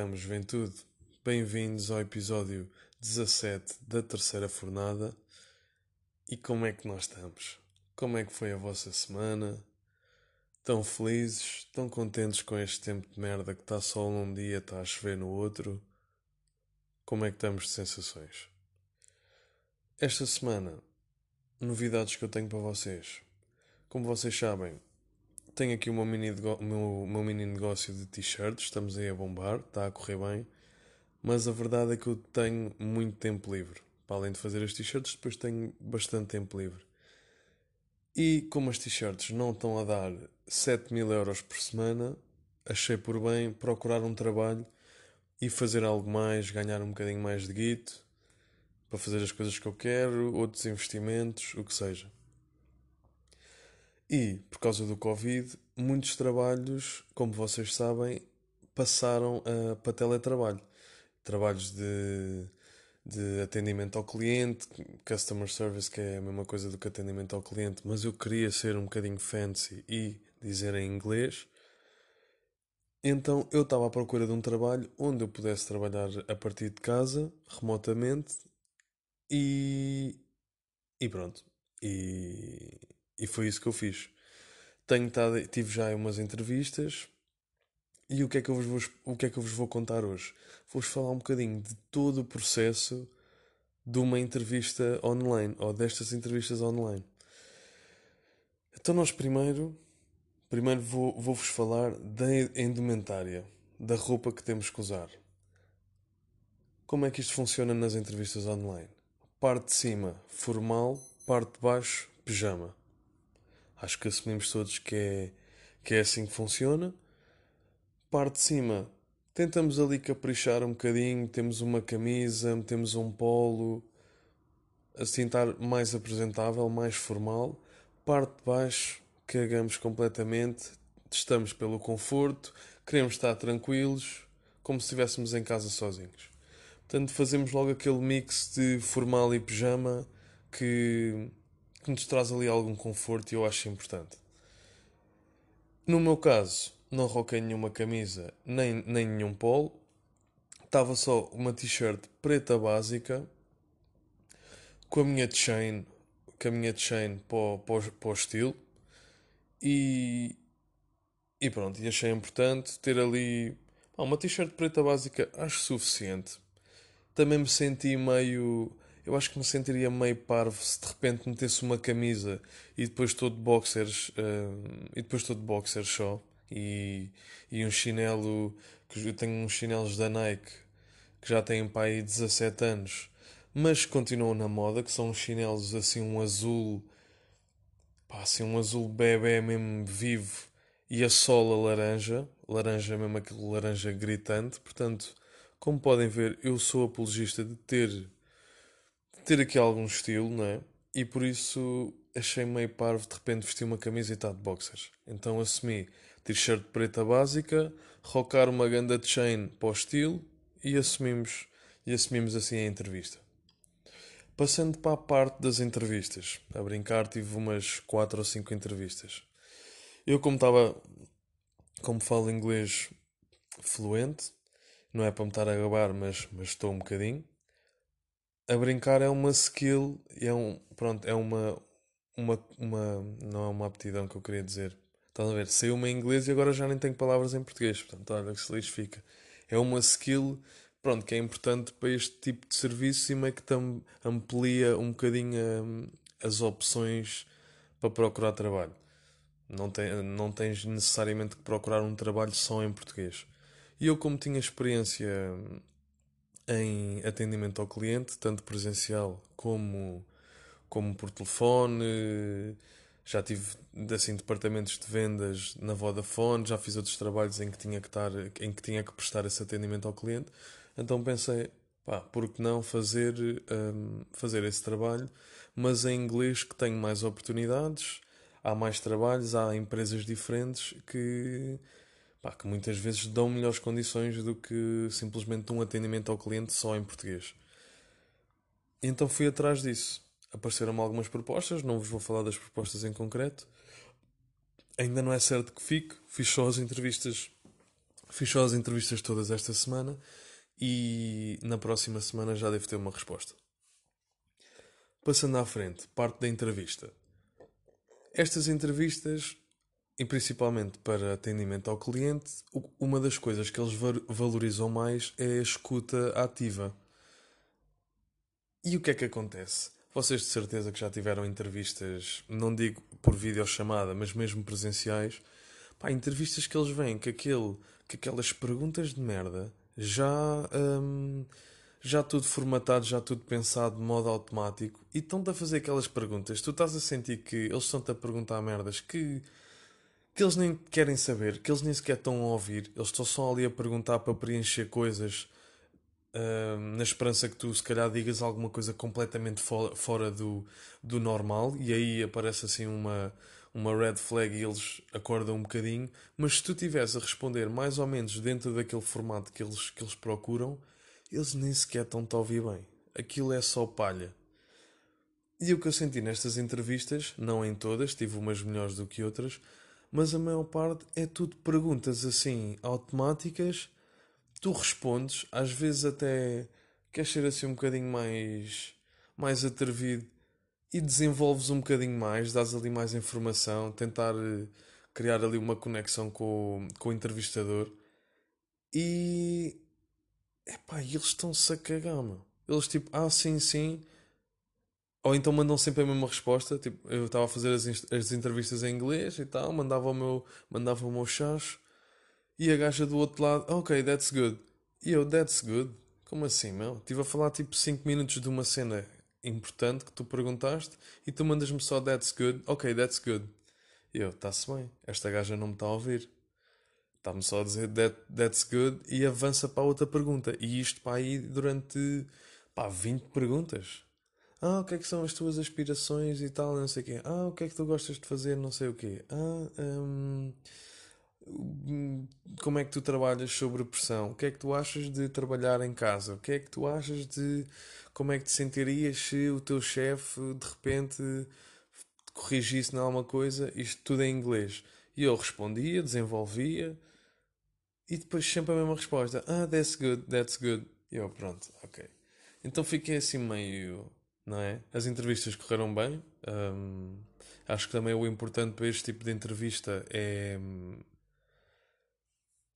estamos, Ventude? Bem-vindos ao episódio 17 da terceira fornada. E como é que nós estamos? Como é que foi a vossa semana? Estão felizes? Estão contentes com este tempo de merda que está sol num dia, está a chover no outro? Como é que estamos de sensações? Esta semana, novidades que eu tenho para vocês. Como vocês sabem, tenho aqui o meu mini, meu, meu mini negócio de t-shirts, estamos aí a bombar, está a correr bem, mas a verdade é que eu tenho muito tempo livre. Para além de fazer as t-shirts, depois tenho bastante tempo livre. E como as t-shirts não estão a dar 7 mil euros por semana, achei por bem procurar um trabalho e fazer algo mais, ganhar um bocadinho mais de guito para fazer as coisas que eu quero, outros investimentos, o que seja. E, por causa do Covid, muitos trabalhos, como vocês sabem, passaram uh, para teletrabalho. Trabalhos de, de atendimento ao cliente, customer service, que é a mesma coisa do que atendimento ao cliente, mas eu queria ser um bocadinho fancy e dizer em inglês. Então eu estava à procura de um trabalho onde eu pudesse trabalhar a partir de casa, remotamente, e, e pronto. E, e foi isso que eu fiz. Tenho tado, tive já umas entrevistas e o que, é que eu vos vou, o que é que eu vos vou contar hoje? Vou-vos falar um bocadinho de todo o processo de uma entrevista online ou destas entrevistas online. Então nós primeiro, primeiro vou, vou-vos falar da indumentária, da roupa que temos que usar. Como é que isto funciona nas entrevistas online? Parte de cima, formal, parte de baixo, pijama. Acho que assumimos todos que é, que é assim que funciona. Parte de cima, tentamos ali caprichar um bocadinho, temos uma camisa, temos um polo, assim estar mais apresentável, mais formal. Parte de baixo, cagamos completamente, estamos pelo conforto, queremos estar tranquilos, como se estivéssemos em casa sozinhos. Portanto, fazemos logo aquele mix de formal e pijama que que nos traz ali algum conforto e eu acho importante. No meu caso, não roquei nenhuma camisa nem, nem nenhum polo, estava só uma t-shirt preta básica com a minha chain, com a minha chain para, para, para o estilo e, e pronto, e achei importante ter ali uma t-shirt preta básica, acho suficiente. Também me senti meio eu acho que me sentiria meio parvo se de repente metesse uma camisa e depois todo boxers uh, e depois todo boxers só. E, e um chinelo que eu tenho uns chinelos da Nike que já têm aí 17 anos mas continuam na moda que são uns chinelos assim um azul pá, assim um azul bebê mesmo vivo e a sola laranja laranja mesmo aquele laranja gritante. Portanto como podem ver eu sou apologista de ter ter aqui algum estilo, não é? E por isso achei meio parvo de repente vestir uma camisa e estar de boxers. Então assumi t-shirt preta básica, rocar uma ganda de chain para o estilo e assumimos, e assumimos assim a entrevista. Passando para a parte das entrevistas. A brincar tive umas 4 ou 5 entrevistas. Eu como estava, como falo inglês fluente, não é para me estar a gabar, mas, mas estou um bocadinho a brincar é uma skill, é um, pronto, é uma, uma, uma, não é uma aptidão que eu queria dizer. Estão a ver? Saiu uma em inglês e agora já nem tenho palavras em português, portanto, olha que se lixo fica. É uma skill, pronto, que é importante para este tipo de serviço e meio que tam, amplia um bocadinho hum, as opções para procurar trabalho. Não, tem, não tens necessariamente que procurar um trabalho só em português. E eu, como tinha experiência hum, em atendimento ao cliente, tanto presencial como, como por telefone. Já tive assim departamentos de vendas na Vodafone, já fiz outros trabalhos em que tinha que estar, em que tinha que prestar esse atendimento ao cliente. Então pensei, pá, por que não fazer um, fazer esse trabalho, mas em inglês que tenho mais oportunidades, há mais trabalhos, há empresas diferentes que pá, que muitas vezes dão melhores condições do que simplesmente um atendimento ao cliente só em português. Então fui atrás disso. Apareceram-me algumas propostas, não vos vou falar das propostas em concreto. Ainda não é certo que fique, fiz só as entrevistas Fiz só as entrevistas todas esta semana e na próxima semana já devo ter uma resposta. Passando à frente, parte da entrevista. Estas entrevistas, e principalmente para atendimento ao cliente, uma das coisas que eles valorizam mais é a escuta ativa. E o que é que acontece? Vocês de certeza que já tiveram entrevistas, não digo por videochamada, mas mesmo presenciais. Pá, entrevistas que eles vêm com, aquele, com aquelas perguntas de merda já, hum, já tudo formatado, já tudo pensado de modo automático e estão-te a fazer aquelas perguntas. Tu estás a sentir que eles estão-te a perguntar merdas que, que eles nem querem saber, que eles nem sequer estão a ouvir. Eles estão só ali a perguntar para preencher coisas Uh, na esperança que tu se calhar digas alguma coisa completamente fo fora do, do normal e aí aparece assim uma, uma red flag e eles acordam um bocadinho, mas se tu estiveres a responder mais ou menos dentro daquele formato que eles, que eles procuram, eles nem sequer estão-te a ouvir bem. Aquilo é só palha. E o que eu senti nestas entrevistas, não em todas, tive umas melhores do que outras, mas a maior parte é tudo perguntas assim automáticas tu respondes, às vezes até queres ser assim um bocadinho mais, mais atrevido e desenvolves um bocadinho mais, dás ali mais informação, tentar eh, criar ali uma conexão com, com o entrevistador e epá, eles estão-se a cagar, meu. Eles tipo, ah, sim, sim. Ou então mandam sempre a mesma resposta. Tipo, eu estava a fazer as, as entrevistas em inglês e tal, mandava o meu, mandava o meu chacho e a gaja do outro lado, ok, that's good. E eu, that's good? Como assim, meu? Estive a falar tipo 5 minutos de uma cena importante que tu perguntaste e tu mandas-me só that's good. Ok, that's good. E eu, está-se bem, esta gaja não me está a ouvir. Está-me só a dizer that, that's good e avança para a outra pergunta. E isto para aí durante pá, 20 perguntas. Ah, o que é que são as tuas aspirações e tal, não sei o quê. Ah, o que é que tu gostas de fazer, não sei o quê. Ah, hum, como é que tu trabalhas sobre pressão? O que é que tu achas de trabalhar em casa? O que é que tu achas de como é que te sentirias se o teu chefe de repente corrigisse em alguma coisa, isto tudo em inglês? E eu respondia, desenvolvia e depois sempre a mesma resposta: Ah, that's good, that's good. E eu, pronto, ok. Então fiquei assim meio, não é? As entrevistas correram bem. Um, acho que também o importante para este tipo de entrevista é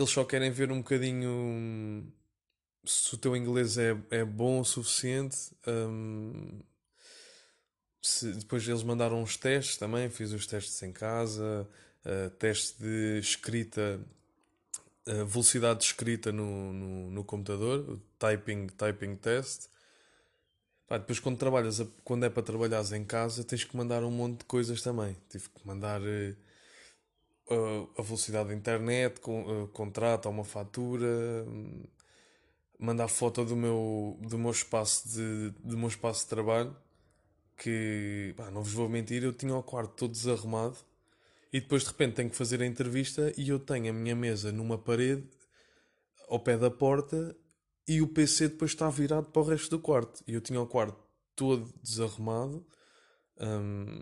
eles só querem ver um bocadinho se o teu inglês é, é bom o suficiente. Um, se, depois eles mandaram uns testes também, fiz os testes em casa, uh, teste de escrita, uh, velocidade de escrita no, no, no computador, o typing, typing test. Pá, depois quando trabalhas, quando é para trabalhares em casa, tens que mandar um monte de coisas também. Tive que mandar. Uh, a velocidade da internet, com, uh, contrato uma fatura, hum, mandar foto do meu, do meu espaço de, do meu espaço de trabalho, que pá, não vos vou mentir, eu tinha o quarto todo desarrumado e depois de repente tenho que fazer a entrevista e eu tenho a minha mesa numa parede ao pé da porta e o PC depois está virado para o resto do quarto. E eu tinha o quarto todo desarrumado. Hum,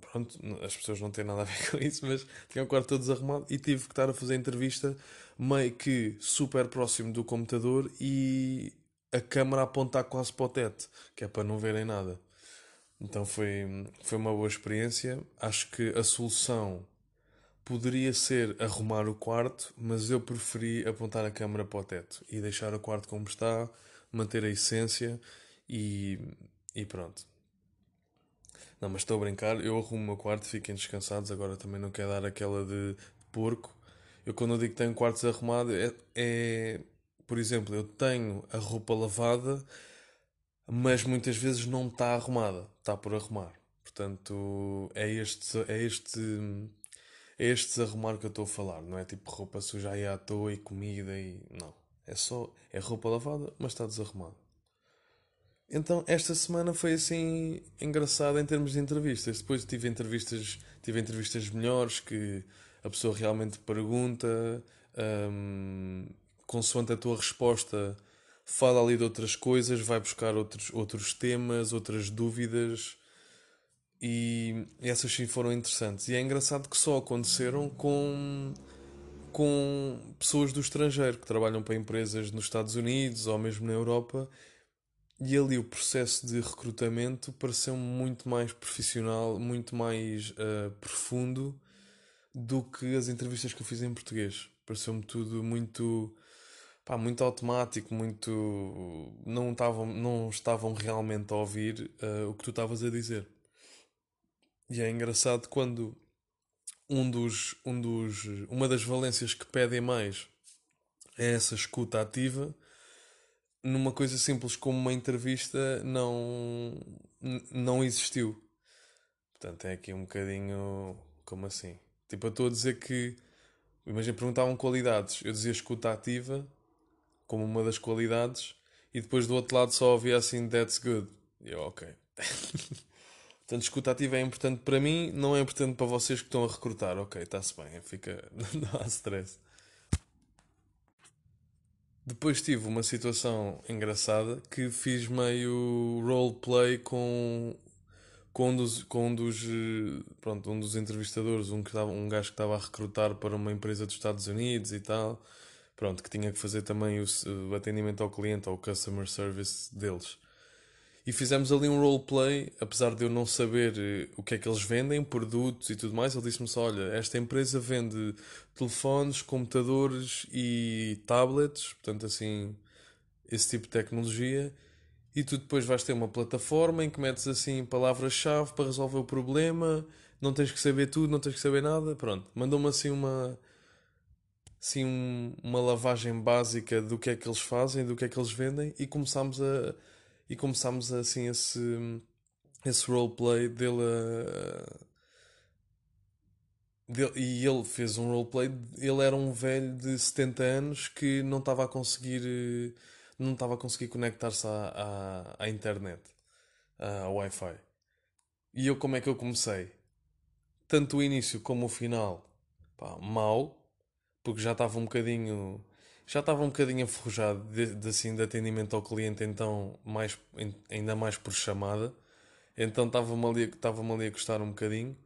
pronto, as pessoas não têm nada a ver com isso, mas tinha o quarto todo desarrumado e tive que estar a fazer entrevista meio que super próximo do computador e a câmera a apontar quase para o teto, que é para não verem nada. Então foi, foi uma boa experiência. Acho que a solução poderia ser arrumar o quarto, mas eu preferi apontar a câmera para o teto e deixar o quarto como está, manter a essência e, e pronto. Não, mas estou a brincar, eu arrumo o meu quarto, fiquem descansados, agora também não quero dar aquela de porco. Eu quando eu digo que tenho quartos arrumado é, é, por exemplo, eu tenho a roupa lavada, mas muitas vezes não está arrumada, está por arrumar. Portanto, é este, é este, este desarrumar que eu estou a falar, não é tipo roupa suja aí à toa e comida e não. É só, é roupa lavada, mas está desarrumada. Então, esta semana foi assim engraçada em termos de entrevistas. Depois tive entrevistas, tive entrevistas melhores que a pessoa realmente pergunta, um, consoante a tua resposta, fala ali de outras coisas, vai buscar outros, outros temas, outras dúvidas. E essas sim foram interessantes. E é engraçado que só aconteceram com, com pessoas do estrangeiro que trabalham para empresas nos Estados Unidos ou mesmo na Europa. E ali o processo de recrutamento pareceu muito mais profissional, muito mais uh, profundo do que as entrevistas que eu fiz em português. Pareceu-me tudo muito, pá, muito automático, muito. Não estavam, não estavam realmente a ouvir uh, o que tu estavas a dizer. E é engraçado quando um dos, um dos, uma das valências que pedem mais é essa escuta ativa. Numa coisa simples como uma entrevista, não, não existiu. Portanto, é aqui um bocadinho. Como assim? Tipo, eu estou a dizer que. Imagina, perguntavam qualidades. Eu dizia escuta ativa como uma das qualidades, e depois do outro lado só havia assim, that's good. E eu, ok. Portanto, escuta ativa é importante para mim, não é importante para vocês que estão a recrutar. Ok, está-se bem, fica, não há stress. Depois tive uma situação engraçada que fiz meio roleplay com, com, um dos, com um dos, pronto, um dos entrevistadores, um, que estava, um gajo que estava a recrutar para uma empresa dos Estados Unidos e tal. Pronto, que tinha que fazer também o, o atendimento ao cliente, ou o customer service deles. E fizemos ali um roleplay, apesar de eu não saber eh, o que é que eles vendem, produtos e tudo mais. Ele disse-me só: Olha, esta empresa vende telefones, computadores e tablets, portanto, assim, esse tipo de tecnologia. E tu depois vais ter uma plataforma em que metes assim palavras-chave para resolver o problema. Não tens que saber tudo, não tens que saber nada. Pronto, mandou-me assim uma. Assim, um, uma lavagem básica do que é que eles fazem, do que é que eles vendem, e começámos a e começámos assim esse, esse roleplay dele. Dele, e ele fez um roleplay. Ele era um velho de 70 anos que não estava a conseguir. Não estava a conseguir conectar-se à, à, à internet, ao Wi-Fi. E eu, como é que eu comecei? Tanto o início como o final, pá, porque já estava um bocadinho já estava um bocadinho enferrujado de, de, assim, de atendimento ao cliente, então mais, ainda mais por chamada. Então estava-me ali, estava ali a custar um bocadinho.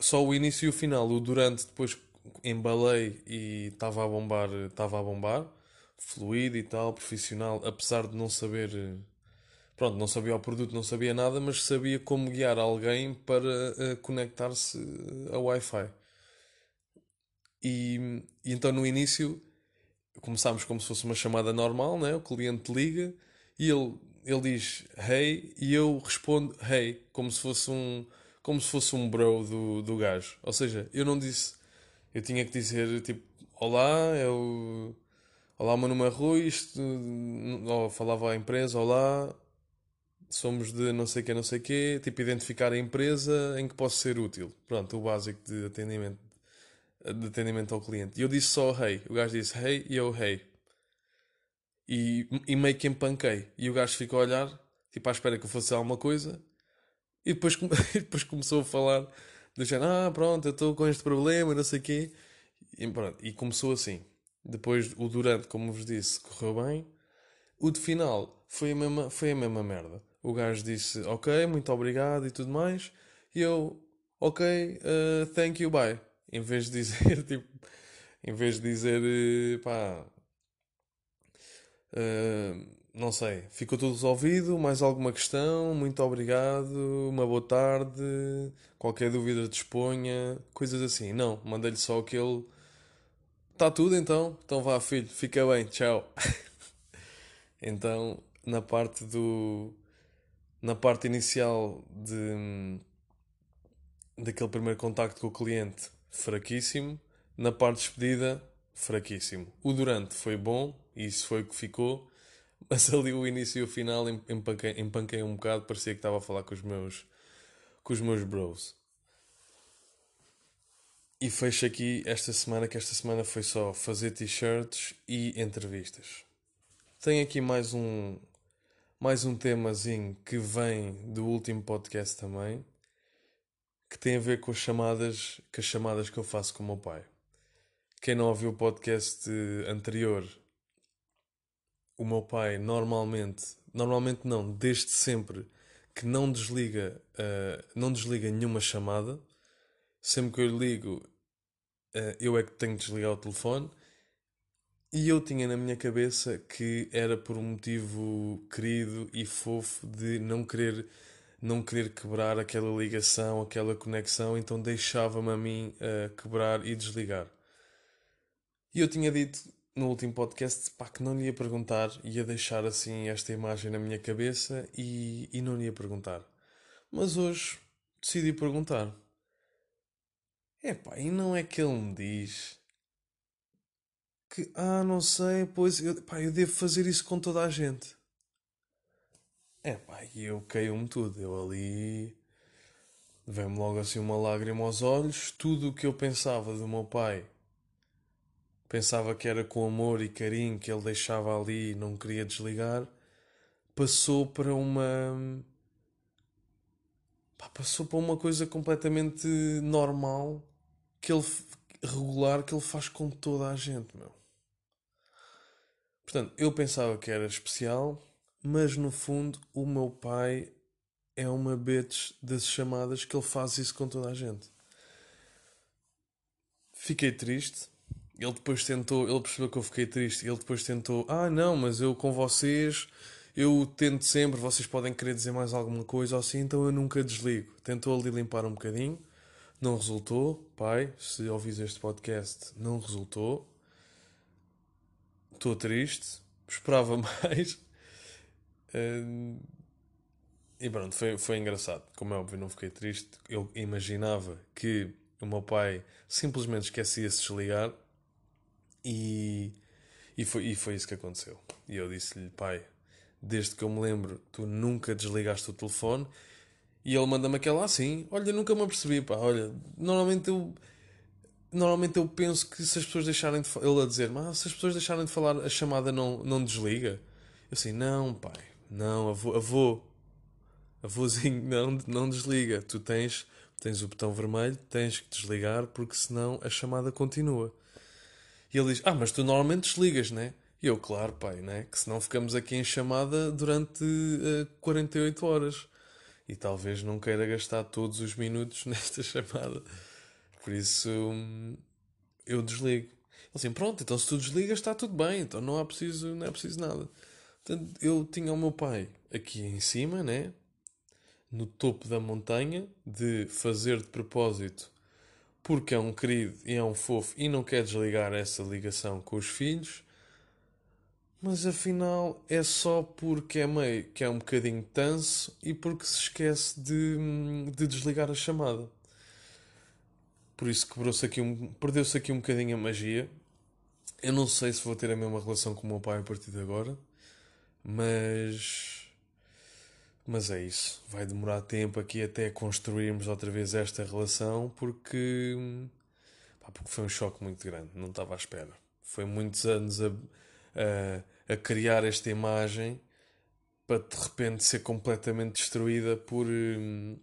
Só o início e o final, o durante depois embalei e estava a bombar, estava a bombar, fluido e tal, profissional, apesar de não saber, pronto, não sabia o produto, não sabia nada, mas sabia como guiar alguém para uh, conectar-se ao Wi-Fi. E, e então no início começámos como se fosse uma chamada normal, né? o cliente liga e ele, ele diz hey e eu respondo hey, como se fosse um, como se fosse um bro do, do gajo. Ou seja, eu não disse, eu tinha que dizer tipo olá, eu. Olá, meu nome é Rui, isto, ou falava à empresa, olá, somos de não sei que, não sei que, tipo identificar a empresa em que posso ser útil. Pronto, o básico de atendimento de atendimento ao cliente. E eu disse só hey. O gajo disse hey e eu hey. E, e meio que empanquei. E o gajo ficou a olhar, tipo à espera que eu fosse alguma coisa. E depois, e depois começou a falar, deixando, ah, pronto, eu estou com este problema, não sei o quê. E, pronto, e começou assim. Depois, o durante, como vos disse, correu bem. O de final foi a mesma, foi a mesma merda. O gajo disse, ok, muito obrigado e tudo mais. E eu, ok, uh, thank you, bye em vez de dizer, tipo, em vez de dizer, eh, pá, uh, não sei, ficou tudo resolvido, mais alguma questão, muito obrigado, uma boa tarde, qualquer dúvida disponha, coisas assim. Não, mandei-lhe só aquele, está tudo então, então vá filho, fica bem, tchau. então, na parte do, na parte inicial de daquele primeiro contacto com o cliente fraquíssimo. Na parte de despedida, fraquíssimo. O durante foi bom, e isso foi o que ficou. Mas ali o início e o final empanquei, empanquei um bocado, parecia que estava a falar com os meus, com os meus bros. E fecho aqui esta semana, que esta semana foi só fazer t-shirts e entrevistas. Tenho aqui mais um, mais um temazinho que vem do último podcast também, que tem a ver com as chamadas, com as chamadas que eu faço com o meu pai. Quem não ouviu o podcast anterior, o meu pai normalmente, normalmente não, desde sempre, que não desliga, uh, não desliga nenhuma chamada. Sempre que eu ligo, uh, eu é que tenho de desligar o telefone. E eu tinha na minha cabeça que era por um motivo querido e fofo de não querer não querer quebrar aquela ligação, aquela conexão, então deixava-me a mim uh, quebrar e desligar. E eu tinha dito no último podcast pá, que não lhe ia perguntar, ia deixar assim esta imagem na minha cabeça e, e não lhe ia perguntar. Mas hoje decidi perguntar. É pá, e não é que ele me diz que, ah, não sei, pois, eu, pá, eu devo fazer isso com toda a gente. É pá, e eu caiu-me tudo. Eu ali. Vem-me logo assim uma lágrima aos olhos. Tudo o que eu pensava do meu pai. Pensava que era com amor e carinho que ele deixava ali e não queria desligar. Passou para uma. Pá, passou para uma coisa completamente normal. Que ele. regular que ele faz com toda a gente, meu. Portanto, eu pensava que era especial mas no fundo o meu pai é uma bitch das chamadas que ele faz isso com toda a gente. Fiquei triste. Ele depois tentou, ele percebeu que eu fiquei triste. Ele depois tentou, ah não, mas eu com vocês, eu tento sempre, vocês podem querer dizer mais alguma coisa ou assim, então eu nunca desligo. Tentou ali limpar um bocadinho, não resultou. Pai, se ouvis este podcast, não resultou. Estou triste, esperava mais. Uh, e pronto, foi, foi engraçado. Como é óbvio, não fiquei triste. Eu imaginava que o meu pai simplesmente esquecia-se de desligar e, e, foi, e foi isso que aconteceu. E eu disse-lhe, pai, desde que eu me lembro, tu nunca desligaste o telefone. E ele manda-me aquela assim: Olha, nunca me apercebi, pá. Olha, normalmente eu. Normalmente eu penso que se as pessoas deixarem de. Ele a dizer, mas se as pessoas deixarem de falar, a chamada não, não desliga. Eu assim, não, pai não, avô, avô, avôzinho, não, não desliga. Tu tens, tens o botão vermelho, tens que desligar porque senão a chamada continua. E ele diz: Ah, mas tu normalmente desligas, né? E eu, claro, pai, né? Que senão ficamos aqui em chamada durante uh, eh, 48 horas. E talvez não queira gastar todos os minutos nesta chamada. Por isso, eu desligo. Ele assim, pronto, então se tu desligas está tudo bem, então não há preciso, não é preciso nada. Portanto, eu tinha o meu pai aqui em cima, né? No topo da montanha, de fazer de propósito, porque é um querido e é um fofo e não quer desligar essa ligação com os filhos. Mas afinal é só porque é meio que é um bocadinho tanso e porque se esquece de, de desligar a chamada. Por isso quebrou-se aqui um, perdeu-se aqui um bocadinho a magia. Eu não sei se vou ter a mesma relação com o meu pai a partir de agora. Mas. Mas é isso. Vai demorar tempo aqui até construirmos outra vez esta relação porque. Pá, porque foi um choque muito grande. Não estava à espera. Foi muitos anos a, a, a criar esta imagem para de repente ser completamente destruída por. Hum,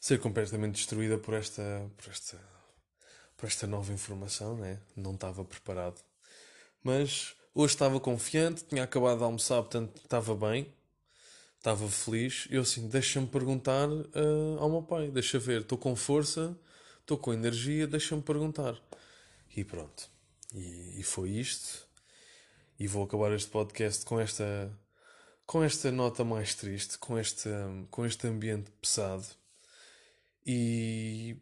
ser completamente destruída por esta. por esta. por esta nova informação, né? Não estava preparado. Mas Hoje estava confiante, tinha acabado de almoçar, portanto estava bem, estava feliz. Eu assim, deixa-me perguntar uh, ao meu pai, deixa ver, estou com força, estou com energia, deixa-me perguntar. E pronto. E, e, foi isto. E vou acabar este podcast com esta com esta nota mais triste, com este, com este ambiente pesado. E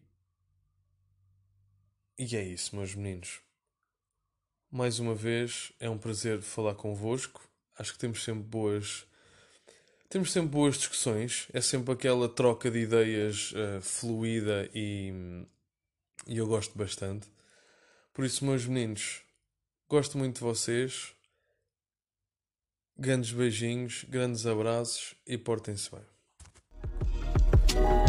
e é isso, meus meninos. Mais uma vez, é um prazer falar convosco. Acho que temos sempre boas. Temos sempre boas discussões. É sempre aquela troca de ideias uh, fluida e, e eu gosto bastante. Por isso, meus meninos, gosto muito de vocês. Grandes beijinhos, grandes abraços e portem-se bem.